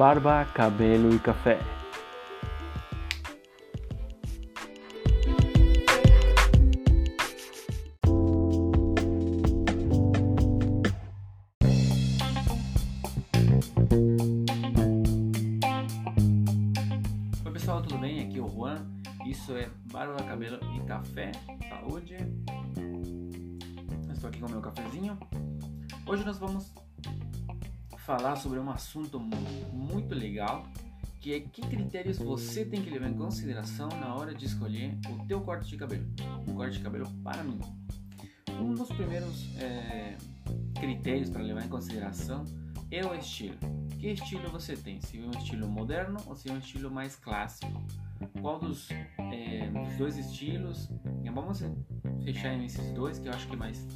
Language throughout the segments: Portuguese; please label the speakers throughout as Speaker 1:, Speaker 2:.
Speaker 1: barba, cabelo e café. Oi pessoal, tudo bem? Aqui é o Juan. Isso é Barba, Cabelo e Café. Saúde. Estou aqui com o meu cafezinho. Hoje nós vamos falar sobre um assunto muito legal, que é que critérios você tem que levar em consideração na hora de escolher o teu corte de cabelo, um corte de cabelo para mim. Um dos primeiros é, critérios para levar em consideração é o estilo. Que estilo você tem? Se é um estilo moderno ou se é um estilo mais clássico? Qual dos, é, dos dois estilos? Vamos fechar nesses dois que eu acho que é mais,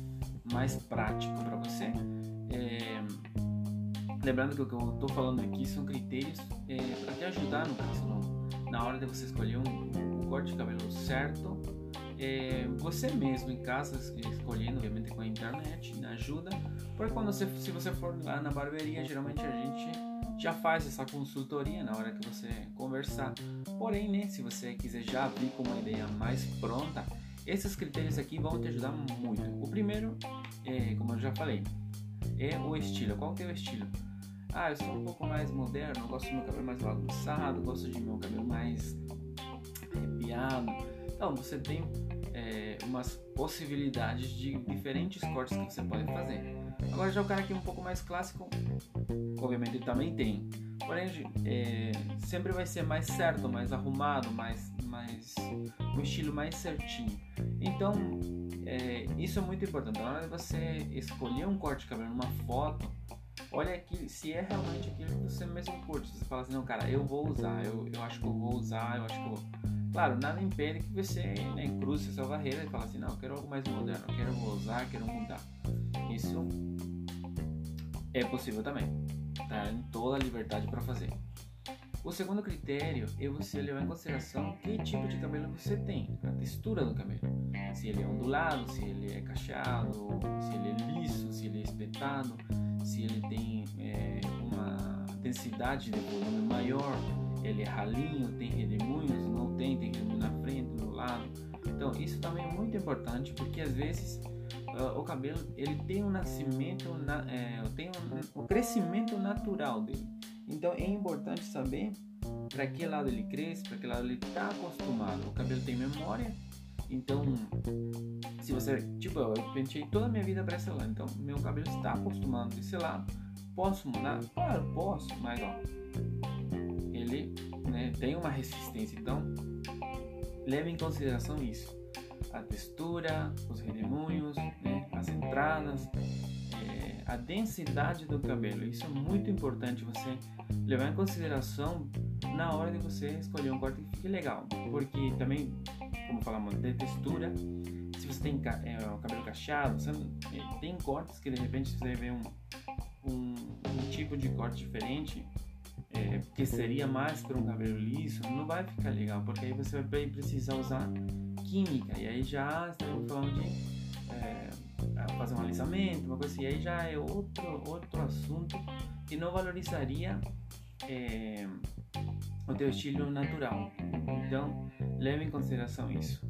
Speaker 1: mais prático para você. É, Lembrando que o que eu estou falando aqui são critérios é, para te ajudar no caso, na hora de você escolher um, um corte de cabelo certo. É, você mesmo em casa escolhendo, obviamente com a internet, ajuda. Porque quando você, se você for lá na barbearia, geralmente a gente já faz essa consultoria na hora que você conversar. Porém, né, se você quiser já vir com uma ideia mais pronta, esses critérios aqui vão te ajudar muito. O primeiro, é, como eu já falei, é o estilo. Qual que é o estilo? Ah, eu sou um pouco mais moderno, gosto de meu cabelo mais bagunçado, gosto de meu cabelo mais arrepiado. Então, você tem é, umas possibilidades de diferentes cortes que você pode fazer. Agora, já o cara que é um pouco mais clássico, obviamente ele também tem. Porém, é, sempre vai ser mais certo, mais arrumado, mais, mais um estilo mais certinho. Então, é, isso é muito importante. Na hora de você escolher um corte de cabelo numa foto, olha aqui se é realmente aquilo que você mesmo curte. Você fala assim, não, cara, eu vou usar, eu, eu acho que eu vou usar, eu acho que eu vou. Claro, nada impede que você né, cruze essa barreira e fale assim, não, eu quero algo mais moderno, eu quero usar, quero mudar. Isso é possível também. Tá em toda a liberdade para fazer. O segundo critério é você levar em consideração que tipo de cabelo você tem, a textura do cabelo. Se ele é ondulado, se ele é cacheado, se ele é liso, se ele é espetado se ele tem é, uma densidade de volume maior, ele é ralinho, tem redemoinhos, não tem, tem redemoinho na frente, no lado. Então isso também é muito importante porque às vezes uh, o cabelo ele tem um nascimento, na, é, tem um, um crescimento natural dele. Então é importante saber para que lado ele cresce, para que lado ele está acostumado. O cabelo tem memória então, se você, tipo, eu pentei toda a minha vida para esse lado, então meu cabelo está acostumado desse lado. Posso mudar? Claro, posso, mas ó, ele né, tem uma resistência, então leve em consideração isso. A textura, os redemoinhos, né, as entradas, a densidade do cabelo. Isso é muito importante você levar em consideração na hora de você escolher um corte que fique legal, porque também como falamos, de textura. Se você tem é, o cabelo cacheado, você, é, tem cortes que de repente você vê um, um, um tipo de corte diferente, é, que seria mais para um cabelo liso, não vai ficar legal, porque aí você vai precisar usar química, e aí já estamos falando de é, fazer um alisamento, uma coisa assim, aí já é outro, outro assunto que não valorizaria é, o teu estilo natural. Então, leve em consideração isso.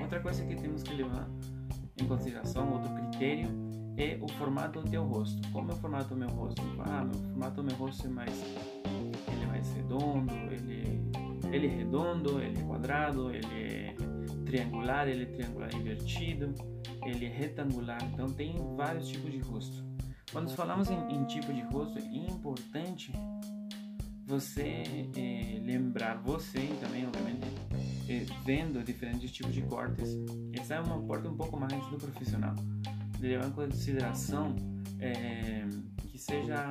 Speaker 1: Outra coisa que temos que levar em consideração, outro critério, é o formato do teu rosto. Como é o formato do meu rosto? Ah, meu formato do meu rosto é mais, ele é mais redondo, ele, ele é redondo, ele é quadrado, ele é triangular, ele é triangular invertido, ele é retangular. Então tem vários tipos de rosto. Quando falamos em, em tipo de rosto, é importante você é, lembrar, você também, obviamente, é, vendo diferentes tipos de cortes, essa é uma porta um pouco mais do profissional. De levar em consideração é, que seja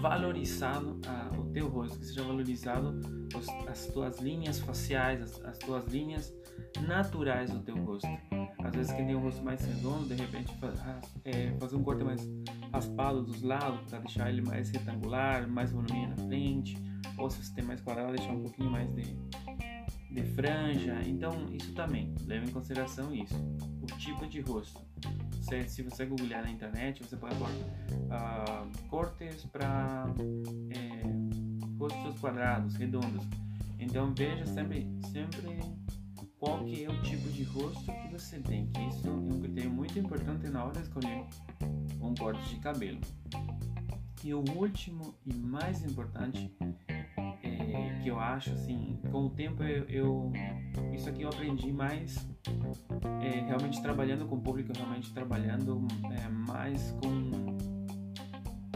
Speaker 1: valorizado a, o teu rosto, que seja valorizado os, as tuas linhas faciais, as, as tuas linhas naturais do teu rosto. Às vezes quem tem um rosto mais redondo, de repente faz, é, fazer um corte mais raspado dos lados para deixar ele mais retangular, mais volume na frente. Ou se você tem mais quadrado, deixar um pouquinho mais de, de franja. Então, isso também, leve em consideração isso. O tipo de rosto. Se, se você googlear na internet, você pode pôr uh, cortes para é, rostos quadrados, redondos. Então, veja sempre, sempre qual que é o tipo de rosto que você tem, que isso é um critério muito importante na hora de escolher um corte de cabelo. E o último e mais importante é, que eu acho assim, com o tempo eu, eu isso aqui eu aprendi mais é, realmente trabalhando com o público, realmente trabalhando é, mais com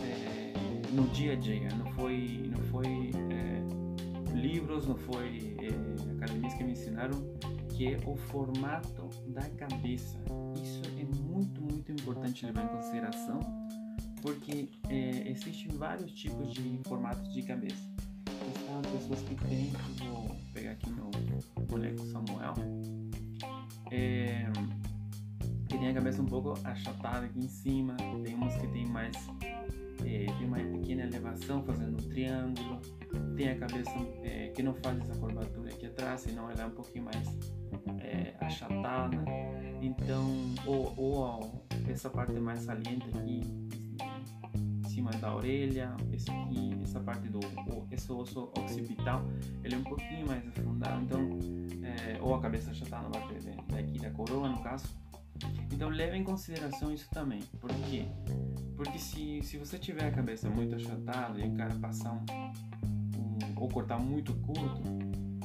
Speaker 1: é, no dia a dia, não foi não foi é, livros, não foi é, academias que me ensinaram que é o formato da cabeça. Isso é muito muito importante levar em consideração porque é, existem vários tipos de formatos de cabeça. Existem pessoas que têm, vou pegar aqui meu boneco Samuel, é, que tem a cabeça um pouco achatada aqui em cima, tem umas que tem mais, é, tem uma pequena elevação fazendo um triângulo, tem a cabeça é, que não faz essa curvatura aqui atrás, senão ela é um pouquinho mais é, achatada, então, ou, ou essa parte mais saliente aqui, cima da orelha, esse aqui, essa parte do esse osso occipital, ele é um pouquinho mais afundado, então é, ou a cabeça já está na parte daqui da coroa, no caso. Então leve em consideração isso também, por quê? Porque se, se você tiver a cabeça muito achatada e o cara passar um, um ou cortar muito curto,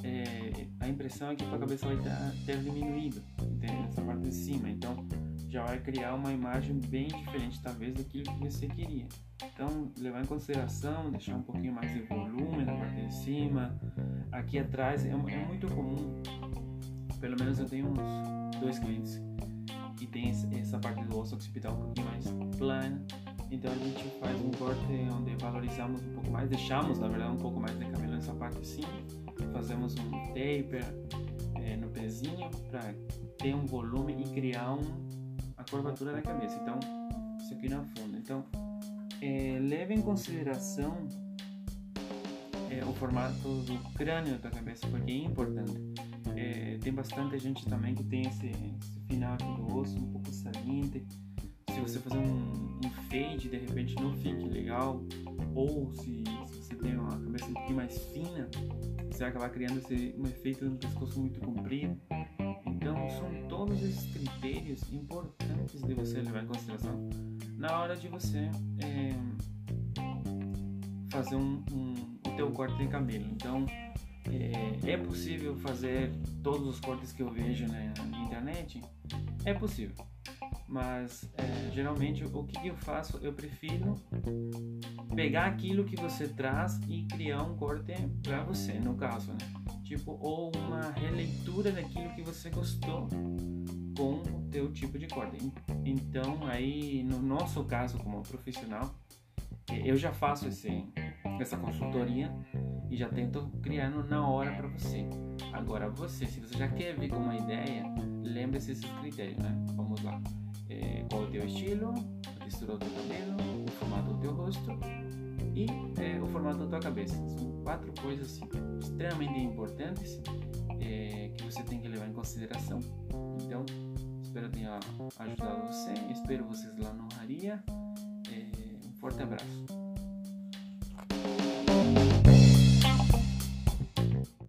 Speaker 1: é, a impressão é que a cabeça vai ter, ter diminuído, entende? Essa parte de cima, então já vai criar uma imagem bem diferente, talvez, daquilo que você queria. Então, levar em consideração, deixar um pouquinho mais de volume na parte de cima. Aqui atrás é, é muito comum, pelo menos eu tenho uns dois clientes tem essa parte do osso occipital um pouquinho mais plana. Então a gente faz um corte onde valorizamos um pouco mais, deixamos na verdade um pouco mais de cabelo nessa parte cima, fazemos um taper é, no pezinho para ter um volume e criar um a curvatura da cabeça. Então, isso aqui na funda. Então, é, leve em consideração é, o formato do crânio da cabeça, porque é importante. É, tem bastante gente também que tem esse, esse, final aqui do osso um pouco saliente. Se você fazer um, um fade, de repente não fique legal. Ou se, se, você tem uma cabeça um pouquinho mais fina, você vai acabar criando esse, um efeito no pescoço muito comprido. Então, são todos esses critérios importantes de você levar em consideração na hora de você é, fazer um, um, o teu corte de cabelo. Então, é, é, possível fazer todos os cortes que eu vejo na, na internet? É possível. Mas é, geralmente o que eu faço? Eu prefiro pegar aquilo que você traz e criar um corte para você, no caso, né? Tipo, ou uma releitura daquilo que você gostou com o teu tipo de corte. Então, aí, no nosso caso como profissional, eh, eu já faço esse, essa consultoria já tento criar na hora para você. Agora, você, se você já quer vir com uma ideia, lembre-se desses critérios, né? Vamos lá. É, qual é o teu estilo, a textura do teu cabelo, o formato do teu rosto e é, o formato da tua cabeça. São quatro coisas assim, extremamente importantes é, que você tem que levar em consideração. Então, espero tenha ajudado você, espero vocês lá no Haria. É, um forte abraço.